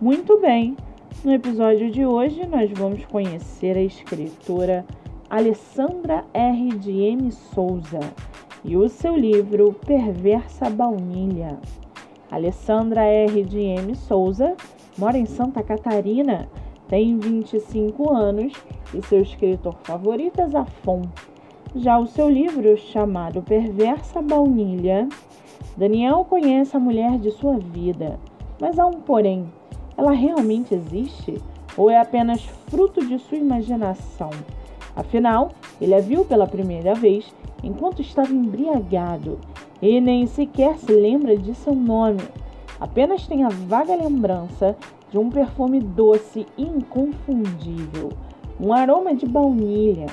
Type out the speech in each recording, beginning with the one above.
Muito bem, no episódio de hoje nós vamos conhecer a escritora Alessandra R. de M. Souza e o seu livro Perversa Baunilha. Alessandra R. de M. Souza mora em Santa Catarina, tem 25 anos e seu escritor favorito é Zafon. Já o seu livro, chamado Perversa Baunilha, Daniel conhece a mulher de sua vida, mas há um porém ela realmente existe ou é apenas fruto de sua imaginação? Afinal, ele a viu pela primeira vez enquanto estava embriagado e nem sequer se lembra de seu nome. Apenas tem a vaga lembrança de um perfume doce inconfundível, um aroma de baunilha.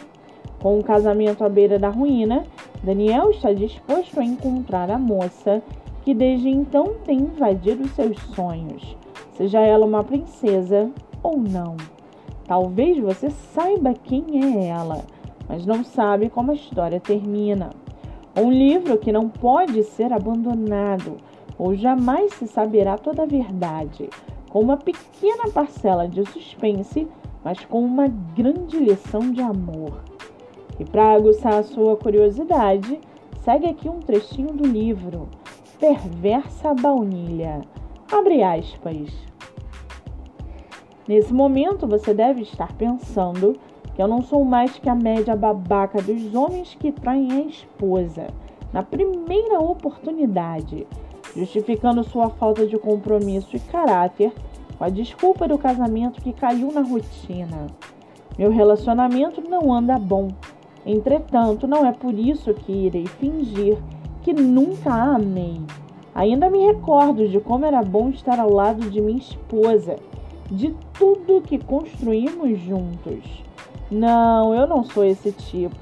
Com o casamento à beira da ruína, Daniel está disposto a encontrar a moça que desde então tem invadido seus sonhos seja ela uma princesa ou não. Talvez você saiba quem é ela, mas não sabe como a história termina. Um livro que não pode ser abandonado, ou jamais se saberá toda a verdade, com uma pequena parcela de suspense, mas com uma grande lição de amor. E para aguçar a sua curiosidade, segue aqui um trechinho do livro Perversa Baunilha. Abre aspas. Nesse momento você deve estar pensando que eu não sou mais que a média babaca dos homens que traem a esposa na primeira oportunidade, justificando sua falta de compromisso e caráter com a desculpa do casamento que caiu na rotina. Meu relacionamento não anda bom. Entretanto, não é por isso que irei fingir que nunca a amei. Ainda me recordo de como era bom estar ao lado de minha esposa, de tudo que construímos juntos. Não, eu não sou esse tipo.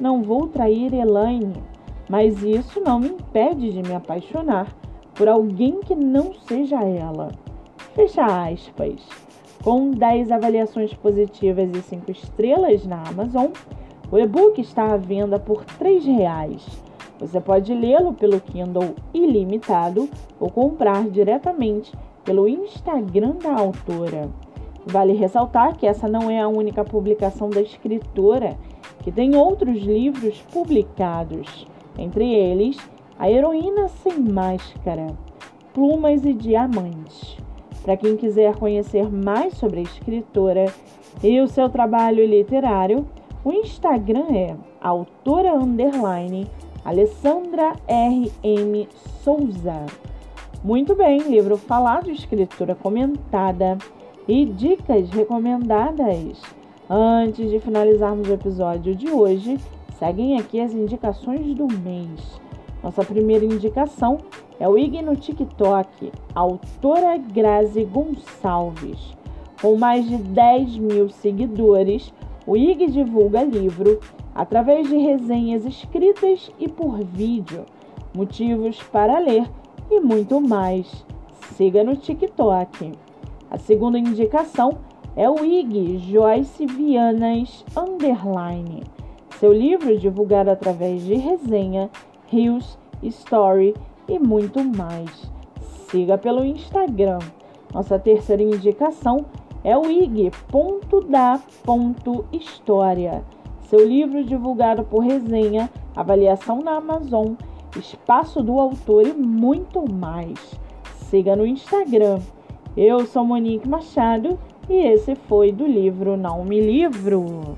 Não vou trair Elaine, mas isso não me impede de me apaixonar por alguém que não seja ela. Fecha aspas. Com 10 avaliações positivas e 5 estrelas na Amazon, o e-book está à venda por R$ reais. Você pode lê-lo pelo Kindle ilimitado ou comprar diretamente pelo Instagram da autora. Vale ressaltar que essa não é a única publicação da escritora, que tem outros livros publicados, entre eles A Heroína Sem Máscara, Plumas e Diamantes. Para quem quiser conhecer mais sobre a escritora e o seu trabalho literário, o Instagram é autora underline Alessandra R. M. Souza. Muito bem, livro falado, escritura comentada e dicas recomendadas. Antes de finalizarmos o episódio de hoje, seguem aqui as indicações do mês. Nossa primeira indicação é o IG no TikTok, autora Grazi Gonçalves. Com mais de 10 mil seguidores, o IG divulga livro através de resenhas escritas e por vídeo, motivos para ler e muito mais. Siga no TikTok. A segunda indicação é o IG Joyce Vianas Underline. Seu livro divulgado através de resenha, reels, story e muito mais. Siga pelo Instagram. Nossa terceira indicação é o ig.da.história seu livro divulgado por resenha, avaliação na Amazon, espaço do autor e muito mais. Siga no Instagram. Eu sou Monique Machado e esse foi do livro Não Me Livro.